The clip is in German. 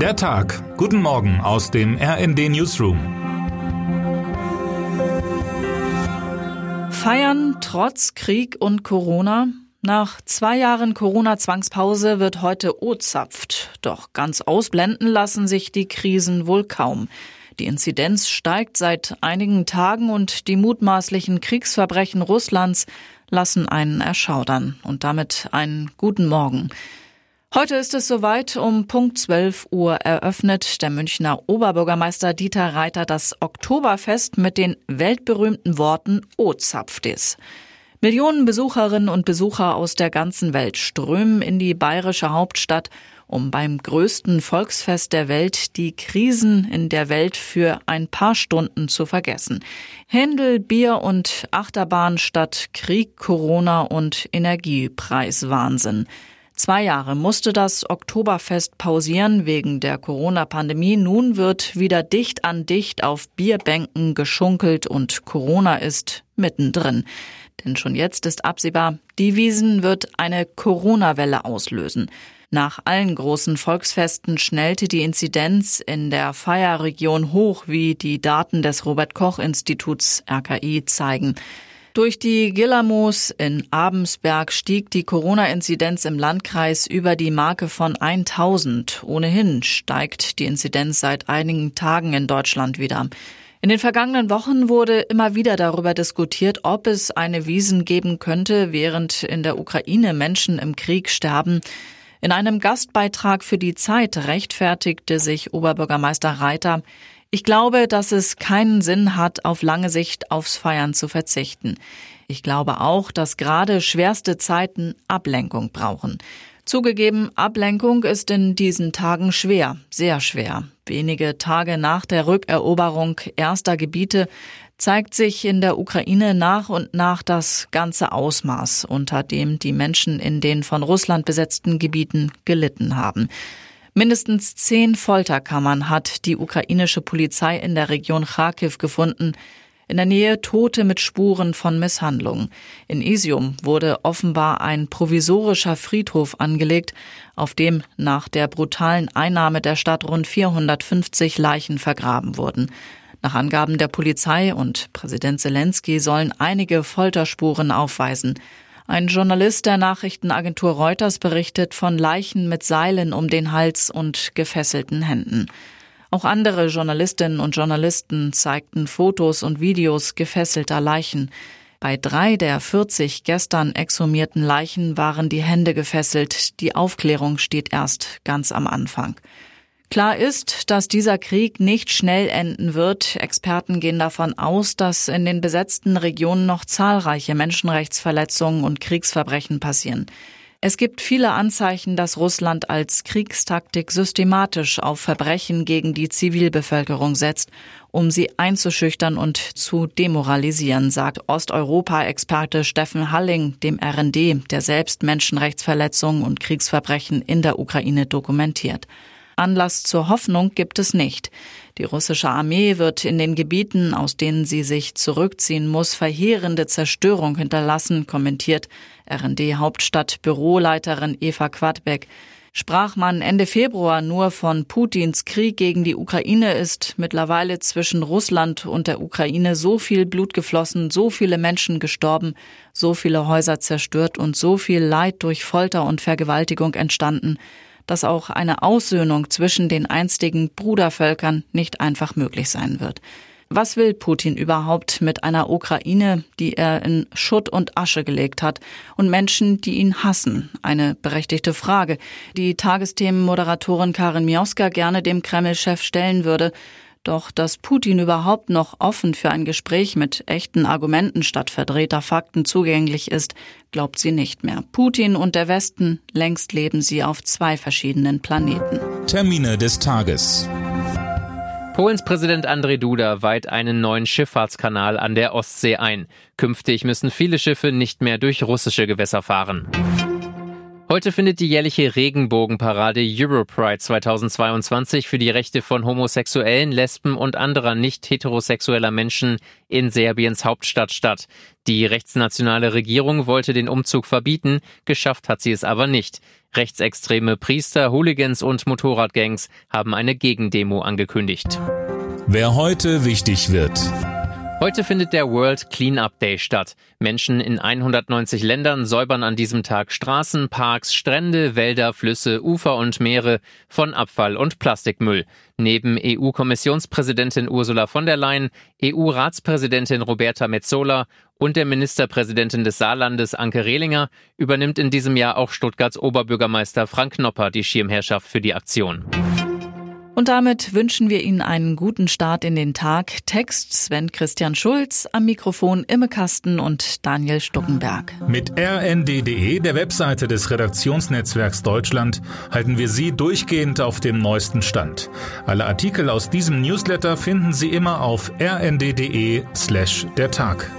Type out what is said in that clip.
Der Tag. Guten Morgen aus dem RND Newsroom. Feiern trotz Krieg und Corona? Nach zwei Jahren Corona-Zwangspause wird heute O-zapft. Doch ganz ausblenden lassen sich die Krisen wohl kaum. Die Inzidenz steigt seit einigen Tagen und die mutmaßlichen Kriegsverbrechen Russlands lassen einen erschaudern. Und damit einen guten Morgen. Heute ist es soweit. Um Punkt 12 Uhr eröffnet der Münchner Oberbürgermeister Dieter Reiter das Oktoberfest mit den weltberühmten Worten O zapft es. Millionen Besucherinnen und Besucher aus der ganzen Welt strömen in die bayerische Hauptstadt, um beim größten Volksfest der Welt die Krisen in der Welt für ein paar Stunden zu vergessen. Händel, Bier und Achterbahn statt Krieg, Corona und Energiepreiswahnsinn. Zwei Jahre musste das Oktoberfest pausieren wegen der Corona-Pandemie. Nun wird wieder dicht an dicht auf Bierbänken geschunkelt und Corona ist mittendrin. Denn schon jetzt ist absehbar, die Wiesen wird eine Corona-Welle auslösen. Nach allen großen Volksfesten schnellte die Inzidenz in der Feierregion hoch, wie die Daten des Robert Koch Instituts RKI zeigen. Durch die Gillamos in Abensberg stieg die Corona-Inzidenz im Landkreis über die Marke von 1000. Ohnehin steigt die Inzidenz seit einigen Tagen in Deutschland wieder. In den vergangenen Wochen wurde immer wieder darüber diskutiert, ob es eine Wiesen geben könnte, während in der Ukraine Menschen im Krieg sterben. In einem Gastbeitrag für die Zeit rechtfertigte sich Oberbürgermeister Reiter, ich glaube, dass es keinen Sinn hat, auf lange Sicht aufs Feiern zu verzichten. Ich glaube auch, dass gerade schwerste Zeiten Ablenkung brauchen. Zugegeben, Ablenkung ist in diesen Tagen schwer, sehr schwer. Wenige Tage nach der Rückeroberung erster Gebiete zeigt sich in der Ukraine nach und nach das ganze Ausmaß, unter dem die Menschen in den von Russland besetzten Gebieten gelitten haben. Mindestens zehn Folterkammern hat die ukrainische Polizei in der Region Kharkiv gefunden. In der Nähe Tote mit Spuren von Misshandlung. In Isium wurde offenbar ein provisorischer Friedhof angelegt, auf dem nach der brutalen Einnahme der Stadt rund 450 Leichen vergraben wurden. Nach Angaben der Polizei und Präsident Zelensky sollen einige Folterspuren aufweisen. Ein Journalist der Nachrichtenagentur Reuters berichtet von Leichen mit Seilen um den Hals und gefesselten Händen. Auch andere Journalistinnen und Journalisten zeigten Fotos und Videos gefesselter Leichen. Bei drei der 40 gestern exhumierten Leichen waren die Hände gefesselt. Die Aufklärung steht erst ganz am Anfang. Klar ist, dass dieser Krieg nicht schnell enden wird. Experten gehen davon aus, dass in den besetzten Regionen noch zahlreiche Menschenrechtsverletzungen und Kriegsverbrechen passieren. Es gibt viele Anzeichen, dass Russland als Kriegstaktik systematisch auf Verbrechen gegen die Zivilbevölkerung setzt, um sie einzuschüchtern und zu demoralisieren, sagt Osteuropa-Experte Steffen Halling dem RND, der selbst Menschenrechtsverletzungen und Kriegsverbrechen in der Ukraine dokumentiert. Anlass zur Hoffnung gibt es nicht. Die russische Armee wird in den Gebieten, aus denen sie sich zurückziehen muss, verheerende Zerstörung hinterlassen, kommentiert RND-Hauptstadt Büroleiterin Eva Quadbeck. Sprach man Ende Februar nur von Putins Krieg gegen die Ukraine, ist mittlerweile zwischen Russland und der Ukraine so viel Blut geflossen, so viele Menschen gestorben, so viele Häuser zerstört und so viel Leid durch Folter und Vergewaltigung entstanden, dass auch eine Aussöhnung zwischen den einstigen Brudervölkern nicht einfach möglich sein wird. Was will Putin überhaupt mit einer Ukraine, die er in Schutt und Asche gelegt hat, und Menschen, die ihn hassen? Eine berechtigte Frage, die Tagesthemenmoderatorin Karin Mioska gerne dem Kreml-Chef stellen würde. Doch dass Putin überhaupt noch offen für ein Gespräch mit echten Argumenten statt verdrehter Fakten zugänglich ist, glaubt sie nicht mehr. Putin und der Westen, längst leben sie auf zwei verschiedenen Planeten. Termine des Tages. Polens Präsident Andrzej Duda weiht einen neuen Schifffahrtskanal an der Ostsee ein. Künftig müssen viele Schiffe nicht mehr durch russische Gewässer fahren. Heute findet die jährliche Regenbogenparade Europride 2022 für die Rechte von Homosexuellen, Lesben und anderer nicht heterosexueller Menschen in Serbiens Hauptstadt statt. Die rechtsnationale Regierung wollte den Umzug verbieten, geschafft hat sie es aber nicht. Rechtsextreme Priester, Hooligans und Motorradgangs haben eine Gegendemo angekündigt. Wer heute wichtig wird. Heute findet der World Cleanup Day statt. Menschen in 190 Ländern säubern an diesem Tag Straßen, Parks, Strände, Wälder, Flüsse, Ufer und Meere von Abfall und Plastikmüll. Neben EU-Kommissionspräsidentin Ursula von der Leyen, EU-Ratspräsidentin Roberta Metzola und der Ministerpräsidentin des Saarlandes Anke Rehlinger übernimmt in diesem Jahr auch Stuttgarts Oberbürgermeister Frank Nopper die Schirmherrschaft für die Aktion. Und damit wünschen wir Ihnen einen guten Start in den Tag. Text Sven Christian Schulz, am Mikrofon Imme Kasten und Daniel Stuckenberg. Mit rnd.de, der Webseite des Redaktionsnetzwerks Deutschland, halten wir Sie durchgehend auf dem neuesten Stand. Alle Artikel aus diesem Newsletter finden Sie immer auf rnd.de slash der Tag.